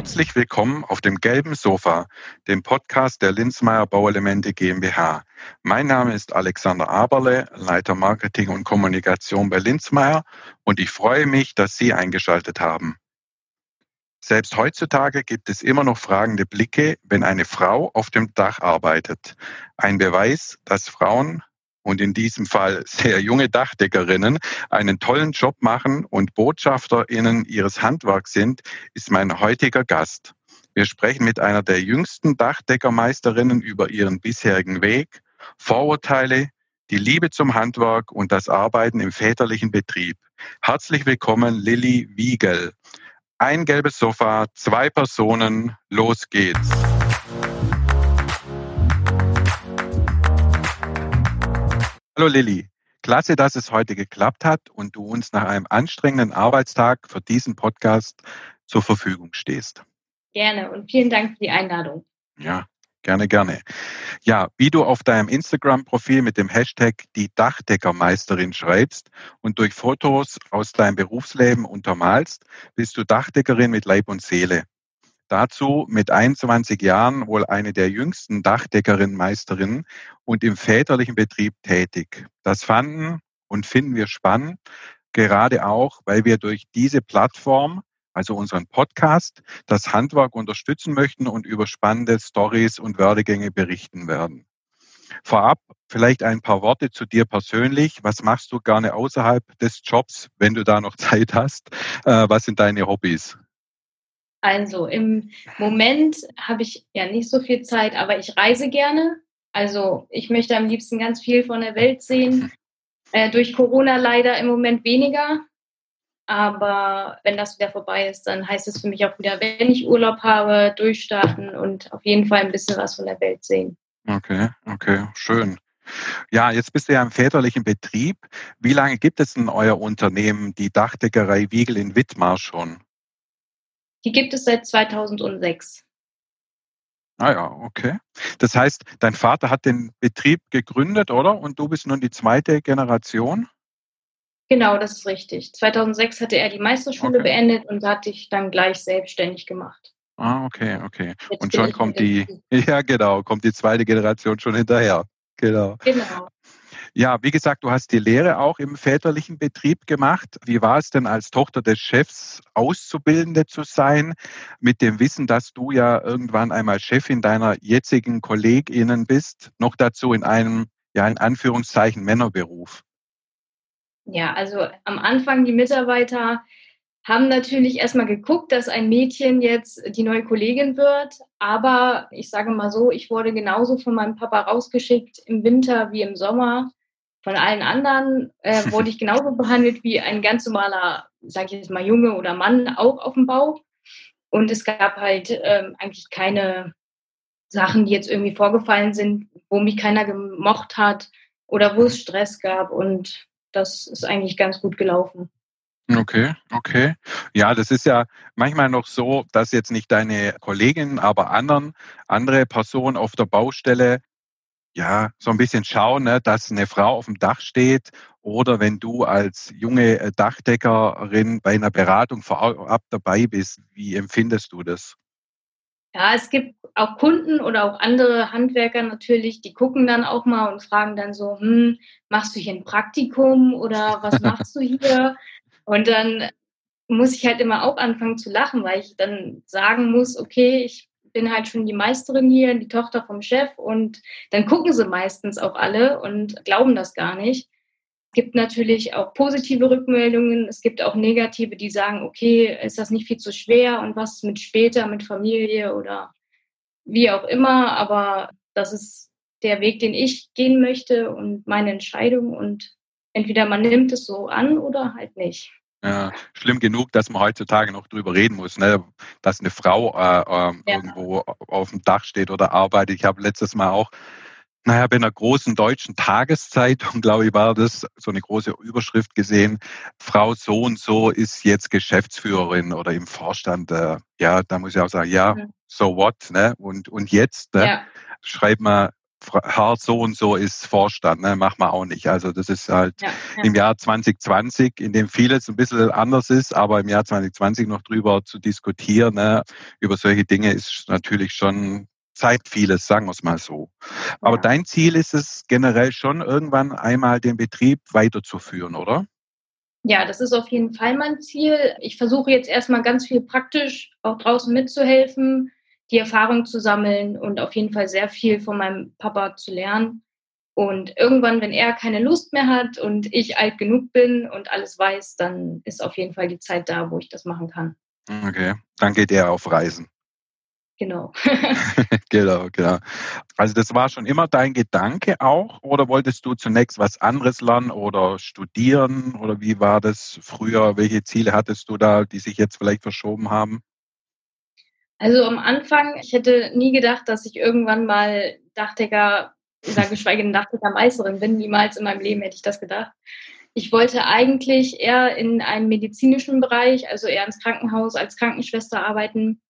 Herzlich willkommen auf dem gelben Sofa, dem Podcast der Linzmeier Bauelemente GmbH. Mein Name ist Alexander Aberle, Leiter Marketing und Kommunikation bei Linzmeier und ich freue mich, dass Sie eingeschaltet haben. Selbst heutzutage gibt es immer noch fragende Blicke, wenn eine Frau auf dem Dach arbeitet. Ein Beweis, dass Frauen und in diesem Fall sehr junge Dachdeckerinnen einen tollen Job machen und Botschafterinnen ihres Handwerks sind, ist mein heutiger Gast. Wir sprechen mit einer der jüngsten Dachdeckermeisterinnen über ihren bisherigen Weg, Vorurteile, die Liebe zum Handwerk und das Arbeiten im väterlichen Betrieb. Herzlich willkommen, Lilly Wiegel. Ein gelbes Sofa, zwei Personen, los geht's. Hallo Lilly, klasse, dass es heute geklappt hat und du uns nach einem anstrengenden Arbeitstag für diesen Podcast zur Verfügung stehst. Gerne und vielen Dank für die Einladung. Ja, gerne, gerne. Ja, wie du auf deinem Instagram-Profil mit dem Hashtag die Dachdeckermeisterin schreibst und durch Fotos aus deinem Berufsleben untermalst, bist du Dachdeckerin mit Leib und Seele. Dazu mit 21 Jahren wohl eine der jüngsten Dachdeckerin-Meisterinnen und im väterlichen Betrieb tätig. Das fanden und finden wir spannend, gerade auch, weil wir durch diese Plattform, also unseren Podcast, das Handwerk unterstützen möchten und über spannende Stories und Werdegänge berichten werden. Vorab vielleicht ein paar Worte zu dir persönlich. Was machst du gerne außerhalb des Jobs, wenn du da noch Zeit hast? Äh, was sind deine Hobbys? Also im Moment habe ich ja nicht so viel Zeit, aber ich reise gerne. Also ich möchte am liebsten ganz viel von der Welt sehen. Äh, durch Corona leider im Moment weniger. Aber wenn das wieder vorbei ist, dann heißt es für mich auch wieder, wenn ich Urlaub habe, durchstarten und auf jeden Fall ein bisschen was von der Welt sehen. Okay, okay, schön. Ja, jetzt bist du ja im väterlichen Betrieb. Wie lange gibt es denn euer Unternehmen, die Dachdeckerei Wiegel in Wittmar schon? Die gibt es seit 2006. Ah ja, okay. Das heißt, dein Vater hat den Betrieb gegründet, oder? Und du bist nun die zweite Generation? Genau, das ist richtig. 2006 hatte er die Meisterschule okay. beendet und hat sich dann gleich selbstständig gemacht. Ah, okay, okay. Jetzt und schon kommt die, ja genau, kommt die zweite Generation schon hinterher. Genau. Genau. Ja, wie gesagt, du hast die Lehre auch im väterlichen Betrieb gemacht. Wie war es denn als Tochter des Chefs Auszubildende zu sein, mit dem Wissen, dass du ja irgendwann einmal Chefin deiner jetzigen KollegInnen bist, noch dazu in einem, ja, in Anführungszeichen Männerberuf? Ja, also am Anfang die Mitarbeiter haben natürlich erstmal geguckt, dass ein Mädchen jetzt die neue Kollegin wird. Aber ich sage mal so, ich wurde genauso von meinem Papa rausgeschickt im Winter wie im Sommer von allen anderen äh, wurde ich genauso behandelt wie ein ganz normaler, sage ich jetzt mal, Junge oder Mann auch auf dem Bau. Und es gab halt ähm, eigentlich keine Sachen, die jetzt irgendwie vorgefallen sind, wo mich keiner gemocht hat oder wo es Stress gab. Und das ist eigentlich ganz gut gelaufen. Okay, okay. Ja, das ist ja manchmal noch so, dass jetzt nicht deine Kolleginnen, aber anderen, andere Personen auf der Baustelle ja, so ein bisschen schauen, ne, dass eine Frau auf dem Dach steht oder wenn du als junge äh, Dachdeckerin bei einer Beratung vorab dabei bist, wie empfindest du das? Ja, es gibt auch Kunden oder auch andere Handwerker natürlich, die gucken dann auch mal und fragen dann so, hm, machst du hier ein Praktikum oder was machst du hier? Und dann muss ich halt immer auch anfangen zu lachen, weil ich dann sagen muss, okay, ich bin halt schon die Meisterin hier, die Tochter vom Chef und dann gucken sie meistens auch alle und glauben das gar nicht. Es gibt natürlich auch positive Rückmeldungen, es gibt auch negative, die sagen, okay, ist das nicht viel zu schwer und was mit später, mit Familie oder wie auch immer, aber das ist der Weg, den ich gehen möchte und meine Entscheidung und entweder man nimmt es so an oder halt nicht. Ja, schlimm genug, dass man heutzutage noch drüber reden muss, ne? dass eine Frau äh, äh, ja. irgendwo auf dem Dach steht oder arbeitet. Ich habe letztes Mal auch, naja, bei einer großen deutschen Tageszeitung, glaube ich, war das so eine große Überschrift gesehen. Frau so und so ist jetzt Geschäftsführerin oder im Vorstand. Äh, ja, da muss ich auch sagen, ja, mhm. so what, ne? Und, und jetzt, ne? Ja. Schreibt man Herr so und so ist Vorstand, ne, machen wir auch nicht. Also das ist halt ja, ja. im Jahr 2020, in dem vieles ein bisschen anders ist, aber im Jahr 2020 noch drüber zu diskutieren, ne, über solche Dinge ist natürlich schon zeigt vieles, sagen wir es mal so. Aber ja. dein Ziel ist es generell schon, irgendwann einmal den Betrieb weiterzuführen, oder? Ja, das ist auf jeden Fall mein Ziel. Ich versuche jetzt erstmal ganz viel praktisch auch draußen mitzuhelfen, die Erfahrung zu sammeln und auf jeden Fall sehr viel von meinem Papa zu lernen. Und irgendwann, wenn er keine Lust mehr hat und ich alt genug bin und alles weiß, dann ist auf jeden Fall die Zeit da, wo ich das machen kann. Okay, dann geht er auf Reisen. Genau. genau, genau. Also das war schon immer dein Gedanke auch oder wolltest du zunächst was anderes lernen oder studieren oder wie war das früher? Welche Ziele hattest du da, die sich jetzt vielleicht verschoben haben? Also am Anfang, ich hätte nie gedacht, dass ich irgendwann mal Dachdecker oder geschweige denn Dachdeckermeisterin bin. Niemals in meinem Leben hätte ich das gedacht. Ich wollte eigentlich eher in einem medizinischen Bereich, also eher ins Krankenhaus als Krankenschwester arbeiten.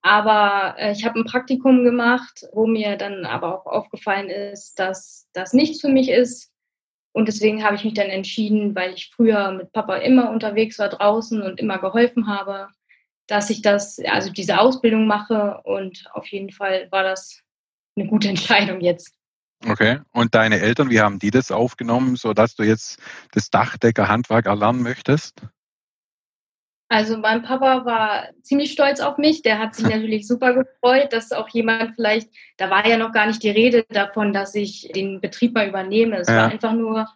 Aber äh, ich habe ein Praktikum gemacht, wo mir dann aber auch aufgefallen ist, dass das nichts für mich ist. Und deswegen habe ich mich dann entschieden, weil ich früher mit Papa immer unterwegs war draußen und immer geholfen habe, dass ich das, also diese Ausbildung mache. Und auf jeden Fall war das eine gute Entscheidung jetzt. Okay. Und deine Eltern, wie haben die das aufgenommen, sodass du jetzt das Dachdeckerhandwerk erlernen möchtest? Also mein Papa war ziemlich stolz auf mich. Der hat sich natürlich super gefreut, dass auch jemand vielleicht, da war ja noch gar nicht die Rede davon, dass ich den Betrieb mal übernehme. Es ja. war einfach nur,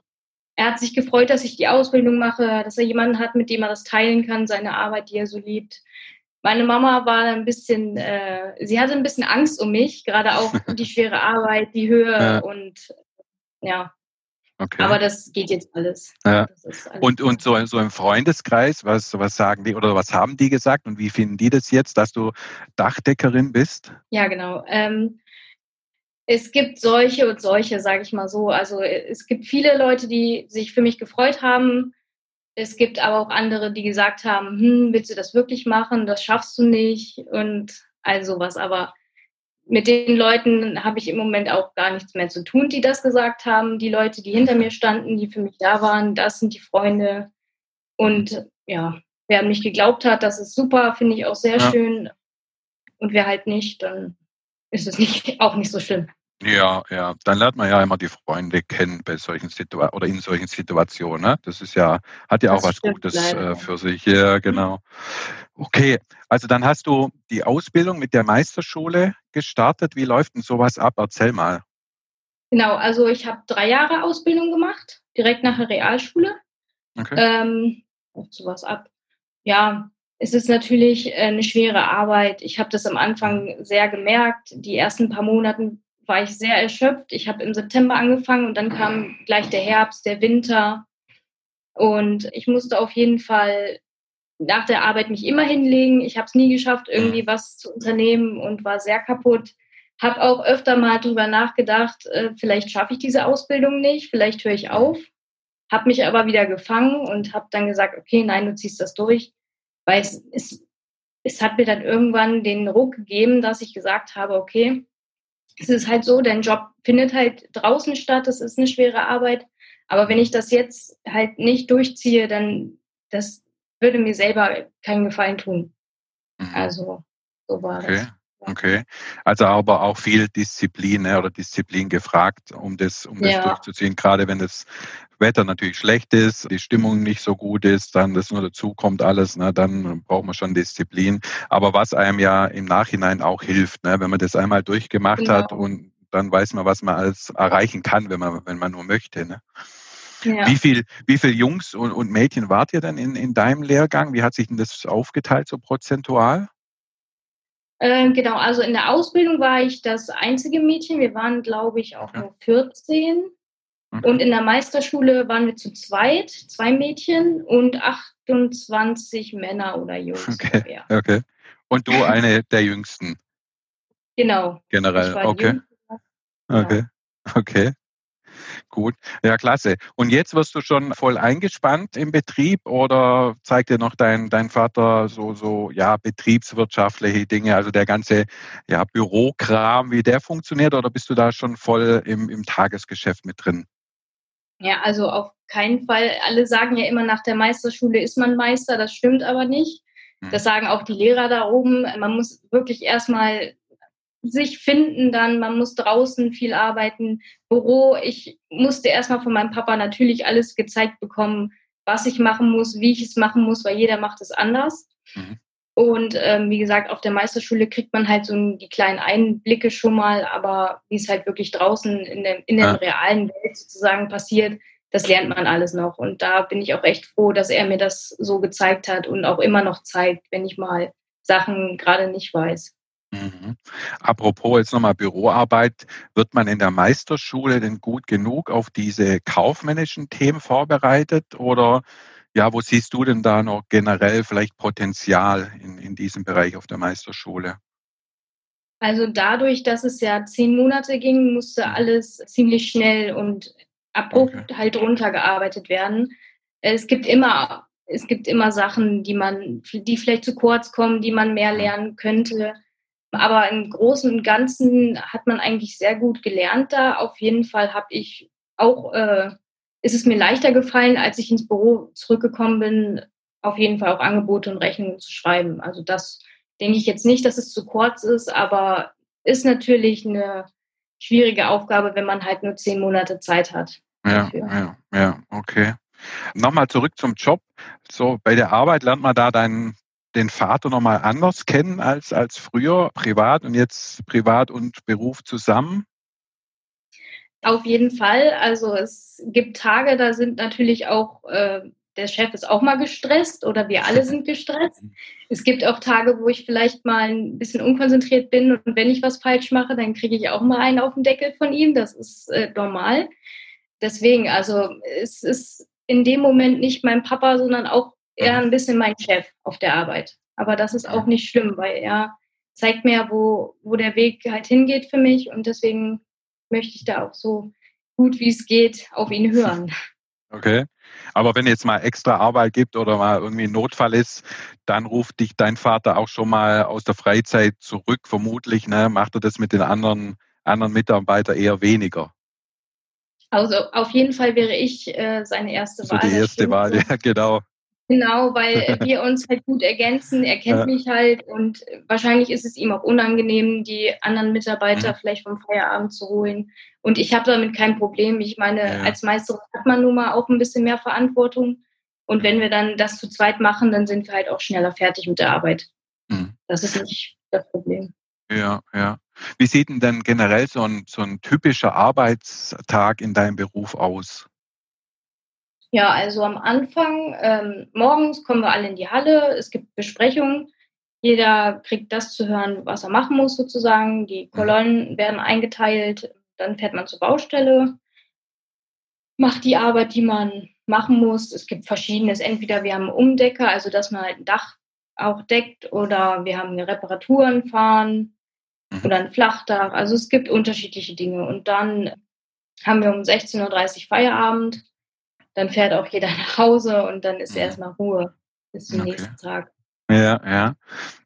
er hat sich gefreut, dass ich die Ausbildung mache, dass er jemanden hat, mit dem er das teilen kann, seine Arbeit, die er so liebt. Meine Mama war ein bisschen, äh, sie hatte ein bisschen Angst um mich, gerade auch die schwere Arbeit, die Höhe ja. und ja, Okay. Aber das geht jetzt alles. Ja. alles und und so, so im Freundeskreis, was, was sagen die oder was haben die gesagt und wie finden die das jetzt, dass du Dachdeckerin bist? Ja, genau. Ähm, es gibt solche und solche, sage ich mal so. Also es gibt viele Leute, die sich für mich gefreut haben. Es gibt aber auch andere, die gesagt haben, hm, willst du das wirklich machen? Das schaffst du nicht und all sowas. Aber mit den Leuten habe ich im Moment auch gar nichts mehr zu tun, die das gesagt haben. Die Leute, die hinter mir standen, die für mich da waren, das sind die Freunde. Und ja, wer an mich geglaubt hat, das ist super, finde ich auch sehr ja. schön. Und wer halt nicht, dann ist es nicht, auch nicht so schlimm. Ja, ja, dann lernt man ja immer die Freunde kennen bei solchen Situationen oder in solchen Situationen. Ne? Das ist ja, hat ja das auch was Gutes äh, für sich. Ja, genau. Okay, also dann hast du die Ausbildung mit der Meisterschule gestartet. Wie läuft denn sowas ab? Erzähl mal. Genau, also ich habe drei Jahre Ausbildung gemacht, direkt nach der Realschule. Okay. Ähm, sowas ab. Ja, es ist natürlich äh, eine schwere Arbeit. Ich habe das am Anfang sehr gemerkt. Die ersten paar Monate war ich sehr erschöpft. Ich habe im September angefangen und dann kam gleich der Herbst, der Winter. Und ich musste auf jeden Fall nach der Arbeit mich immer hinlegen. Ich habe es nie geschafft, irgendwie was zu unternehmen und war sehr kaputt. Habe auch öfter mal darüber nachgedacht, äh, vielleicht schaffe ich diese Ausbildung nicht, vielleicht höre ich auf. Habe mich aber wieder gefangen und habe dann gesagt, okay, nein, du ziehst das durch. Weil es, es, es hat mir dann irgendwann den Ruck gegeben, dass ich gesagt habe, okay, es ist halt so, dein Job findet halt draußen statt, das ist eine schwere Arbeit. Aber wenn ich das jetzt halt nicht durchziehe, dann das würde mir selber keinen Gefallen tun. Mhm. Also so war okay. das. Okay, also aber auch viel Disziplin ne, oder Disziplin gefragt, um das, um das ja. durchzuziehen. Gerade wenn das Wetter natürlich schlecht ist, die Stimmung nicht so gut ist, dann das nur dazu kommt alles, ne, dann braucht man schon Disziplin. Aber was einem ja im Nachhinein auch hilft, ne, wenn man das einmal durchgemacht genau. hat und dann weiß man, was man alles erreichen kann, wenn man, wenn man nur möchte. Ne? Ja. Wie viel, wie viel Jungs und, und Mädchen wart ihr denn in, in deinem Lehrgang? Wie hat sich denn das aufgeteilt so prozentual? Ähm, genau, also in der Ausbildung war ich das einzige Mädchen. Wir waren, glaube ich, auch okay. nur 14. Okay. Und in der Meisterschule waren wir zu zweit, zwei Mädchen und 28 Männer oder Jungs. Okay. okay. Und du eine der jüngsten? Genau. Generell, okay. Okay, okay. Gut, ja, klasse. Und jetzt wirst du schon voll eingespannt im Betrieb oder zeigt dir noch dein, dein Vater so, so, ja, betriebswirtschaftliche Dinge, also der ganze, ja, Bürokram, wie der funktioniert oder bist du da schon voll im, im Tagesgeschäft mit drin? Ja, also auf keinen Fall. Alle sagen ja immer, nach der Meisterschule ist man Meister, das stimmt aber nicht. Das sagen auch die Lehrer da oben. Man muss wirklich erstmal sich finden dann, man muss draußen viel arbeiten, Büro. Ich musste erstmal von meinem Papa natürlich alles gezeigt bekommen, was ich machen muss, wie ich es machen muss, weil jeder macht es anders. Mhm. Und ähm, wie gesagt, auf der Meisterschule kriegt man halt so die kleinen Einblicke schon mal, aber wie es halt wirklich draußen in, der, in der ja. realen Welt sozusagen passiert, das lernt man alles noch. Und da bin ich auch echt froh, dass er mir das so gezeigt hat und auch immer noch zeigt, wenn ich mal Sachen gerade nicht weiß. Mhm. Apropos jetzt nochmal Büroarbeit, wird man in der Meisterschule denn gut genug auf diese kaufmännischen Themen vorbereitet oder ja, wo siehst du denn da noch generell vielleicht Potenzial in, in diesem Bereich auf der Meisterschule? Also dadurch, dass es ja zehn Monate ging, musste mhm. alles ziemlich schnell und abrupt okay. halt runtergearbeitet werden. Es gibt immer, es gibt immer Sachen, die man, die vielleicht zu kurz kommen, die man mehr mhm. lernen könnte. Aber im Großen und Ganzen hat man eigentlich sehr gut gelernt da. Auf jeden Fall habe ich auch, äh, ist es mir leichter gefallen, als ich ins Büro zurückgekommen bin, auf jeden Fall auch Angebote und Rechnungen zu schreiben. Also das denke ich jetzt nicht, dass es zu kurz ist, aber ist natürlich eine schwierige Aufgabe, wenn man halt nur zehn Monate Zeit hat. Ja, ja, ja, okay. Nochmal zurück zum Job. So, bei der Arbeit lernt man da deinen den Vater nochmal anders kennen als, als früher, privat und jetzt privat und Beruf zusammen? Auf jeden Fall. Also es gibt Tage, da sind natürlich auch, äh, der Chef ist auch mal gestresst oder wir alle sind gestresst. Es gibt auch Tage, wo ich vielleicht mal ein bisschen unkonzentriert bin und wenn ich was falsch mache, dann kriege ich auch mal einen auf den Deckel von ihm. Das ist äh, normal. Deswegen, also es ist in dem Moment nicht mein Papa, sondern auch eher ein bisschen mein Chef auf der Arbeit. Aber das ist auch nicht schlimm, weil er zeigt mir, wo, wo der Weg halt hingeht für mich und deswegen möchte ich da auch so gut wie es geht auf ihn hören. Okay. Aber wenn jetzt mal extra Arbeit gibt oder mal irgendwie ein Notfall ist, dann ruft dich dein Vater auch schon mal aus der Freizeit zurück, vermutlich. Ne? Macht er das mit den anderen, anderen Mitarbeitern eher weniger? Also auf jeden Fall wäre ich äh, seine erste Wahl. So die erste Wahl, ja, genau. Genau, weil wir uns halt gut ergänzen. Er kennt ja. mich halt und wahrscheinlich ist es ihm auch unangenehm, die anderen Mitarbeiter mhm. vielleicht vom Feierabend zu holen. Und ich habe damit kein Problem. Ich meine, ja. als Meisterin hat man nun mal auch ein bisschen mehr Verantwortung. Und wenn wir dann das zu zweit machen, dann sind wir halt auch schneller fertig mit der Arbeit. Mhm. Das ist nicht das Problem. Ja, ja. Wie sieht denn denn generell so ein, so ein typischer Arbeitstag in deinem Beruf aus? Ja, also am Anfang, ähm, morgens kommen wir alle in die Halle, es gibt Besprechungen, jeder kriegt das zu hören, was er machen muss sozusagen, die mhm. Kolonnen werden eingeteilt, dann fährt man zur Baustelle, macht die Arbeit, die man machen muss. Es gibt verschiedenes, entweder wir haben Umdecker, also dass man halt ein Dach auch deckt, oder wir haben Reparaturen fahren mhm. oder ein Flachdach. Also es gibt unterschiedliche Dinge. Und dann haben wir um 16.30 Uhr Feierabend dann fährt auch jeder nach Hause und dann ist mhm. erstmal Ruhe bis zum okay. nächsten Tag. Ja, ja.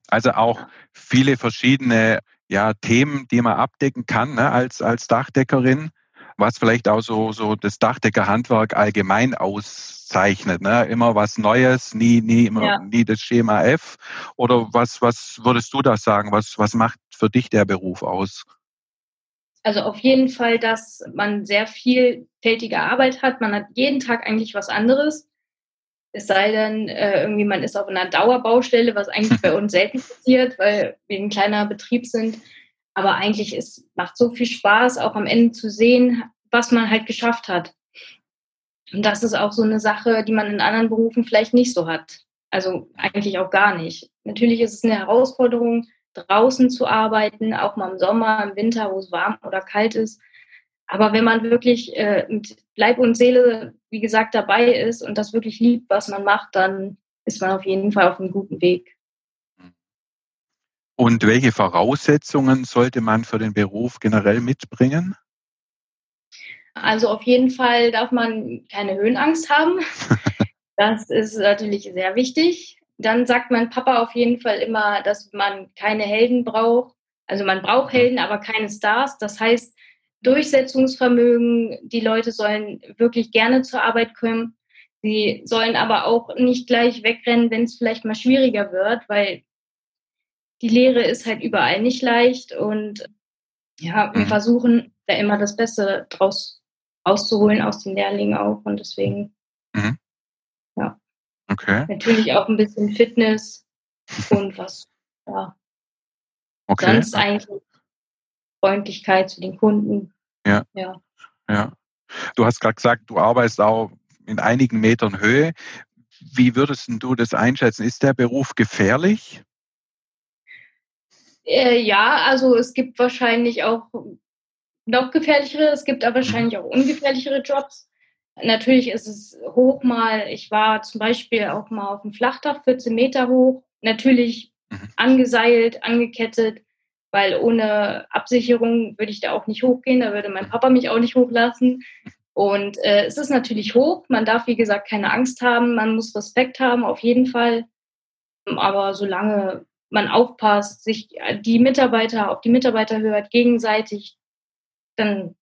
Also auch viele verschiedene ja, Themen, die man abdecken kann ne, als, als Dachdeckerin, was vielleicht auch so, so das Dachdeckerhandwerk allgemein auszeichnet. Ne? Immer was Neues, nie, nie, immer, ja. nie das Schema F. Oder was, was würdest du da sagen? Was, was macht für dich der Beruf aus? Also auf jeden Fall, dass man sehr vielfältige Arbeit hat. Man hat jeden Tag eigentlich was anderes. Es sei denn, äh, irgendwie man ist auf einer Dauerbaustelle, was eigentlich bei uns selten passiert, weil wir ein kleiner Betrieb sind. Aber eigentlich ist, macht so viel Spaß, auch am Ende zu sehen, was man halt geschafft hat. Und das ist auch so eine Sache, die man in anderen Berufen vielleicht nicht so hat. Also eigentlich auch gar nicht. Natürlich ist es eine Herausforderung, draußen zu arbeiten, auch mal im Sommer, im Winter, wo es warm oder kalt ist. Aber wenn man wirklich äh, mit Leib und Seele, wie gesagt, dabei ist und das wirklich liebt, was man macht, dann ist man auf jeden Fall auf einem guten Weg. Und welche Voraussetzungen sollte man für den Beruf generell mitbringen? Also auf jeden Fall darf man keine Höhenangst haben. Das ist natürlich sehr wichtig. Dann sagt mein Papa auf jeden Fall immer, dass man keine Helden braucht. Also man braucht Helden, aber keine Stars. Das heißt, Durchsetzungsvermögen, die Leute sollen wirklich gerne zur Arbeit kommen. Sie sollen aber auch nicht gleich wegrennen, wenn es vielleicht mal schwieriger wird, weil die Lehre ist halt überall nicht leicht und ja, wir mhm. versuchen da immer das Beste draus rauszuholen aus den Lehrlingen auch und deswegen, mhm. Okay. Natürlich auch ein bisschen Fitness und was, ja. Okay. Sonst eigentlich Freundlichkeit zu den Kunden. Ja. Ja. ja. Du hast gerade gesagt, du arbeitest auch in einigen Metern Höhe. Wie würdest du das einschätzen? Ist der Beruf gefährlich? Äh, ja, also es gibt wahrscheinlich auch noch gefährlichere, es gibt aber mhm. wahrscheinlich auch ungefährlichere Jobs. Natürlich ist es hoch mal, ich war zum Beispiel auch mal auf dem Flachdach, 14 Meter hoch, natürlich mhm. angeseilt, angekettet, weil ohne Absicherung würde ich da auch nicht hochgehen, da würde mein Papa mich auch nicht hochlassen. Und äh, es ist natürlich hoch, man darf wie gesagt keine Angst haben, man muss Respekt haben, auf jeden Fall. Aber solange man aufpasst, sich die Mitarbeiter auf die Mitarbeiter hört, gegenseitig, dann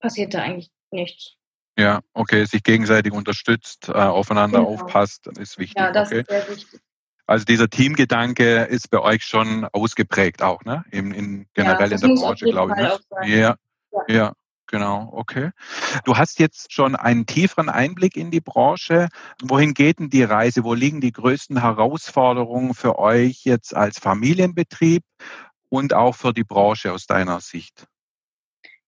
passiert da eigentlich nichts. Ja, okay, sich gegenseitig unterstützt, äh, aufeinander genau. aufpasst, ist wichtig. Ja, das okay. ist sehr wichtig. Also dieser Teamgedanke ist bei euch schon ausgeprägt auch, ne? In, in generell ja, in der Branche, glaube ich. Ne? Ja, ja, ja, genau, okay. Du hast jetzt schon einen tieferen Einblick in die Branche. Wohin geht denn die Reise? Wo liegen die größten Herausforderungen für euch jetzt als Familienbetrieb und auch für die Branche aus deiner Sicht?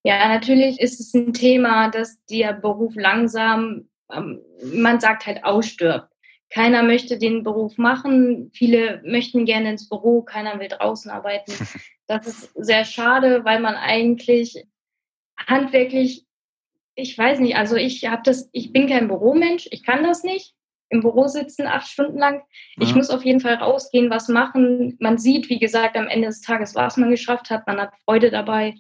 Ja, natürlich ist es ein Thema, dass der Beruf langsam, ähm, man sagt halt, ausstirbt. Keiner möchte den Beruf machen. Viele möchten gerne ins Büro, keiner will draußen arbeiten. Das ist sehr schade, weil man eigentlich handwerklich, ich weiß nicht, also ich habe das, ich bin kein Büromensch, ich kann das nicht. Im Büro sitzen acht Stunden lang. Ich ja. muss auf jeden Fall rausgehen, was machen. Man sieht, wie gesagt, am Ende des Tages, was man geschafft hat. Man hat Freude dabei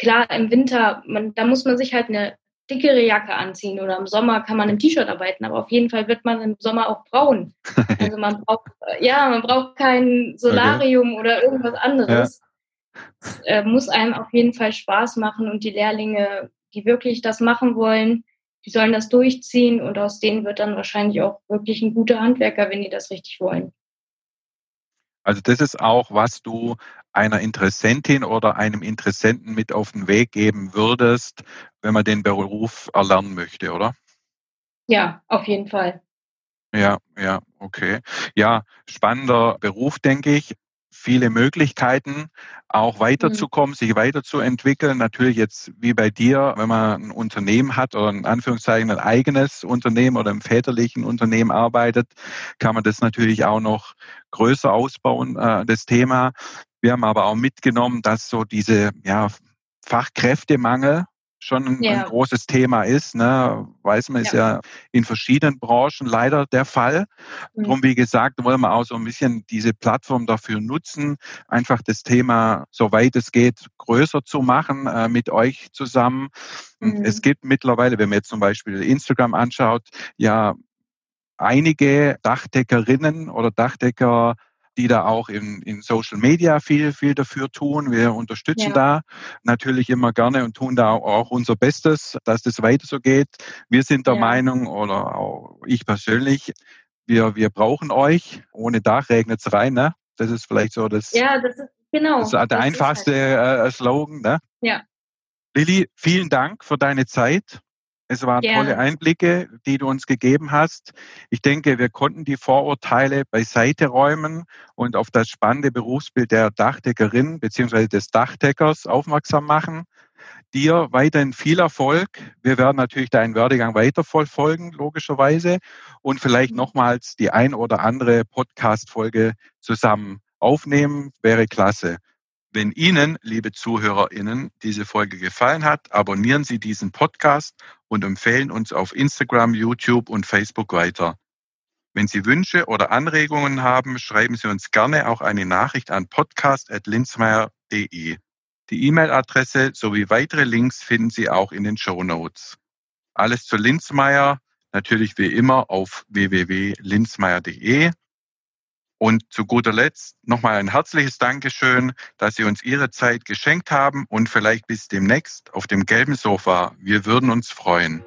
klar, im Winter, man, da muss man sich halt eine dickere Jacke anziehen oder im Sommer kann man im T-Shirt arbeiten, aber auf jeden Fall wird man im Sommer auch braun. Also man braucht, ja, man braucht kein Solarium okay. oder irgendwas anderes. Ja. Es äh, muss einem auf jeden Fall Spaß machen und die Lehrlinge, die wirklich das machen wollen, die sollen das durchziehen und aus denen wird dann wahrscheinlich auch wirklich ein guter Handwerker, wenn die das richtig wollen. Also das ist auch, was du einer Interessentin oder einem Interessenten mit auf den Weg geben würdest, wenn man den Beruf erlernen möchte, oder? Ja, auf jeden Fall. Ja, ja, okay. Ja, spannender Beruf, denke ich viele Möglichkeiten, auch weiterzukommen, mhm. sich weiterzuentwickeln. Natürlich jetzt wie bei dir, wenn man ein Unternehmen hat oder in Anführungszeichen ein eigenes Unternehmen oder im väterlichen Unternehmen arbeitet, kann man das natürlich auch noch größer ausbauen, äh, das Thema. Wir haben aber auch mitgenommen, dass so diese ja, Fachkräftemangel schon ein, ja. ein großes Thema ist. Ne? Weiß man, ist ja. ja in verschiedenen Branchen leider der Fall. Mhm. Darum, wie gesagt, wollen wir auch so ein bisschen diese Plattform dafür nutzen, einfach das Thema, soweit es geht, größer zu machen äh, mit euch zusammen. Mhm. Es gibt mittlerweile, wenn man jetzt zum Beispiel Instagram anschaut, ja einige Dachdeckerinnen oder Dachdecker die da auch in, in Social Media viel, viel dafür tun. Wir unterstützen ja. da natürlich immer gerne und tun da auch unser Bestes, dass das weiter so geht. Wir sind der ja. Meinung, oder auch ich persönlich, wir, wir brauchen euch. Ohne Dach regnet es rein. Ne? Das ist vielleicht so das, ja, das ist, genau. das, der das einfachste halt. Äh, Slogan. Ne? Ja. Lilly, vielen Dank für deine Zeit. Es waren Gerne. tolle Einblicke, die du uns gegeben hast. Ich denke, wir konnten die Vorurteile beiseite räumen und auf das spannende Berufsbild der Dachdeckerin bzw. des Dachdeckers aufmerksam machen. Dir weiterhin viel Erfolg. Wir werden natürlich deinen Werdegang weiter verfolgen, logischerweise, und vielleicht nochmals die ein oder andere Podcast-Folge zusammen aufnehmen. Wäre klasse. Wenn Ihnen, liebe ZuhörerInnen, diese Folge gefallen hat, abonnieren Sie diesen Podcast und empfehlen uns auf Instagram, YouTube und Facebook weiter. Wenn Sie Wünsche oder Anregungen haben, schreiben Sie uns gerne auch eine Nachricht an podcast.linzmeier.de. Die E-Mail-Adresse sowie weitere Links finden Sie auch in den Show Notes. Alles zu Linzmeier natürlich wie immer auf www.linzmeier.de. Und zu guter Letzt nochmal ein herzliches Dankeschön, dass Sie uns Ihre Zeit geschenkt haben und vielleicht bis demnächst auf dem gelben Sofa. Wir würden uns freuen.